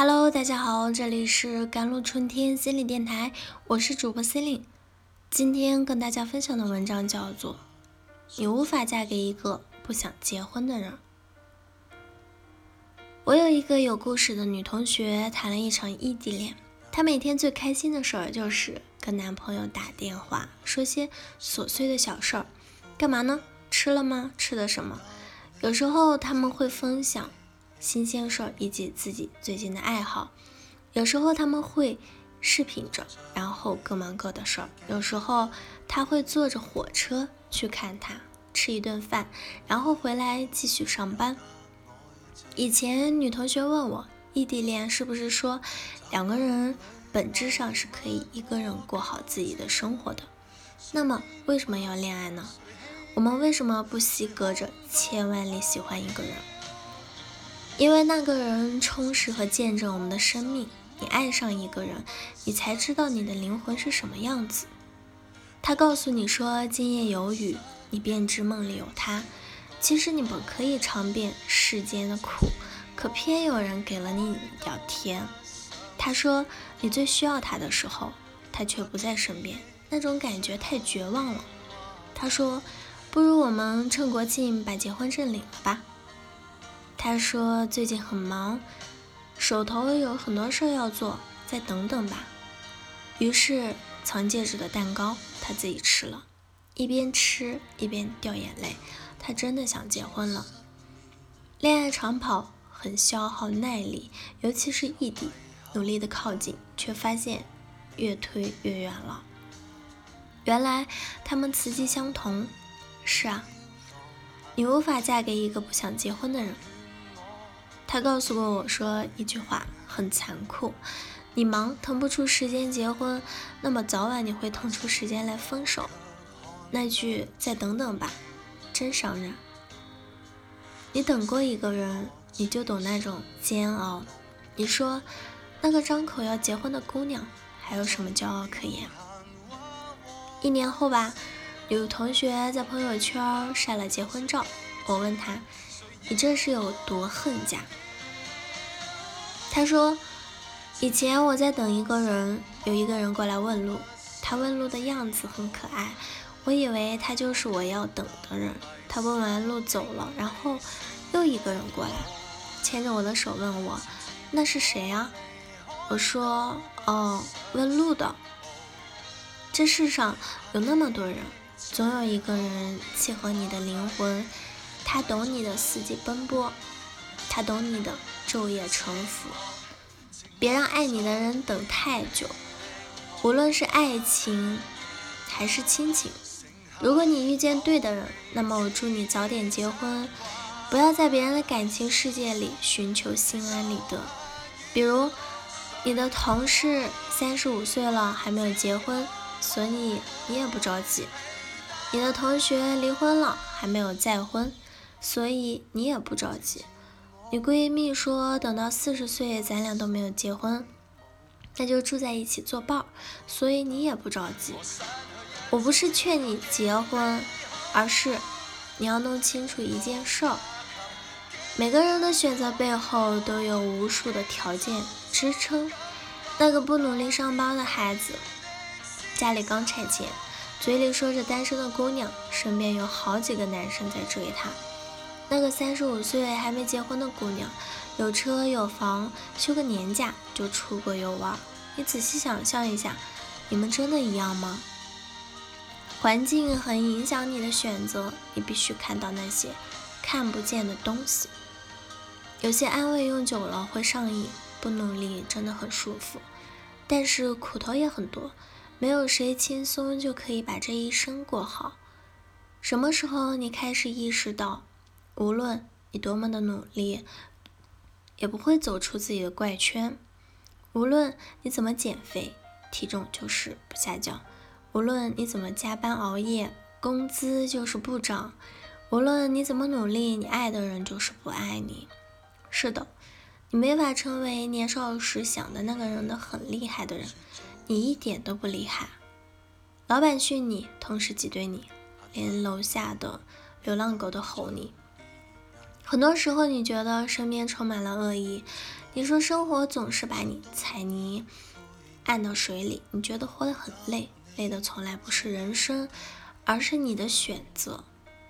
Hello，大家好，这里是甘露春天心理电台，我是主播 c e l i n e 今天跟大家分享的文章叫做《你无法嫁给一个不想结婚的人》。我有一个有故事的女同学，谈了一场异地恋。她每天最开心的事儿就是跟男朋友打电话，说些琐碎的小事儿。干嘛呢？吃了吗？吃的什么？有时候他们会分享。新鲜事儿以及自己最近的爱好，有时候他们会视频着，然后各忙各的事儿。有时候他会坐着火车去看他，吃一顿饭，然后回来继续上班。以前女同学问我，异地恋是不是说两个人本质上是可以一个人过好自己的生活的？那么为什么要恋爱呢？我们为什么不惜隔着千万里喜欢一个人？因为那个人充实和见证我们的生命。你爱上一个人，你才知道你的灵魂是什么样子。他告诉你说今夜有雨，你便知梦里有他。其实你本可以尝遍世间的苦，可偏有人给了你一点甜。他说你最需要他的时候，他却不在身边，那种感觉太绝望了。他说不如我们趁国庆把结婚证领了吧。他说最近很忙，手头有很多事要做，再等等吧。于是藏戒指的蛋糕他自己吃了，一边吃一边掉眼泪。他真的想结婚了。恋爱长跑很消耗耐力，尤其是异地，努力的靠近，却发现越推越远了。原来他们磁极相同。是啊，你无法嫁给一个不想结婚的人。他告诉过我说一句话很残酷：你忙腾不出时间结婚，那么早晚你会腾出时间来分手。那句再等等吧，真伤人。你等过一个人，你就懂那种煎熬。你说那个张口要结婚的姑娘，还有什么骄傲可言？一年后吧，有同学在朋友圈晒了结婚照，我问他。你这是有多恨嫁？他说：“以前我在等一个人，有一个人过来问路，他问路的样子很可爱，我以为他就是我要等的人。他问完路走了，然后又一个人过来，牵着我的手问我那是谁啊？我说：哦，问路的。这世上有那么多人，总有一个人契合你的灵魂。”他懂你的四季奔波，他懂你的昼夜沉浮。别让爱你的人等太久，无论是爱情还是亲情。如果你遇见对的人，那么我祝你早点结婚，不要在别人的感情世界里寻求心安理得。比如，你的同事三十五岁了还没有结婚，所以你也不着急；你的同学离婚了还没有再婚。所以你也不着急，你闺蜜说等到四十岁咱俩都没有结婚，那就住在一起作伴。所以你也不着急。我不是劝你结婚，而是你要弄清楚一件事儿：每个人的选择背后都有无数的条件支撑。那个不努力上班的孩子，家里刚拆迁，嘴里说着单身的姑娘，身边有好几个男生在追她。那个三十五岁还没结婚的姑娘，有车有房，休个年假就出国游玩。你仔细想象一下，你们真的一样吗？环境很影响你的选择，你必须看到那些看不见的东西。有些安慰用久了会上瘾，不努力真的很舒服，但是苦头也很多。没有谁轻松就可以把这一生过好。什么时候你开始意识到？无论你多么的努力，也不会走出自己的怪圈。无论你怎么减肥，体重就是不下降；无论你怎么加班熬夜，工资就是不涨；无论你怎么努力，你爱的人就是不爱你。是的，你没法成为年少时想的那个人的很厉害的人，你一点都不厉害。老板训你，同事挤兑你，连楼下的流浪狗都吼你。很多时候，你觉得身边充满了恶意，你说生活总是把你踩泥按到水里，你觉得活得很累，累的从来不是人生，而是你的选择。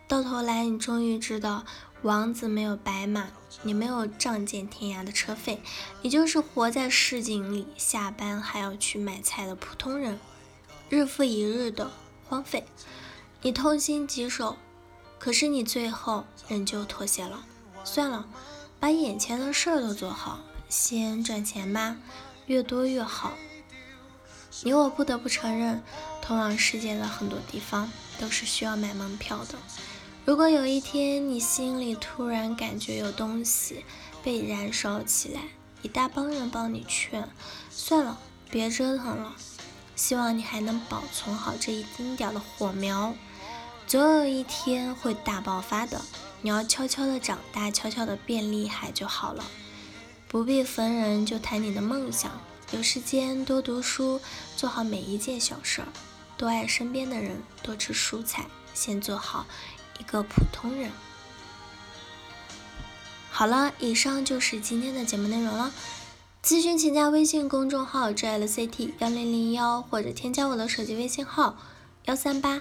到头来，你终于知道，王子没有白马，你没有仗剑天涯的车费，你就是活在市井里，下班还要去买菜的普通人，日复一日的荒废。你痛心疾首，可是你最后仍旧妥协了。算了，把眼前的事儿都做好，先赚钱吧，越多越好。你我不得不承认，通往世界的很多地方都是需要买门票的。如果有一天你心里突然感觉有东西被燃烧起来，一大帮人帮你劝，算了，别折腾了。希望你还能保存好这一丁点的火苗，总有一天会大爆发的。你要悄悄的长大，悄悄的变厉害就好了。不必逢人就谈你的梦想，有时间多读书，做好每一件小事儿，多爱身边的人，多吃蔬菜，先做好。一个普通人。好了，以上就是今天的节目内容了。咨询请加微信公众号 JLCT 幺零零幺，或者添加我的手机微信号幺三八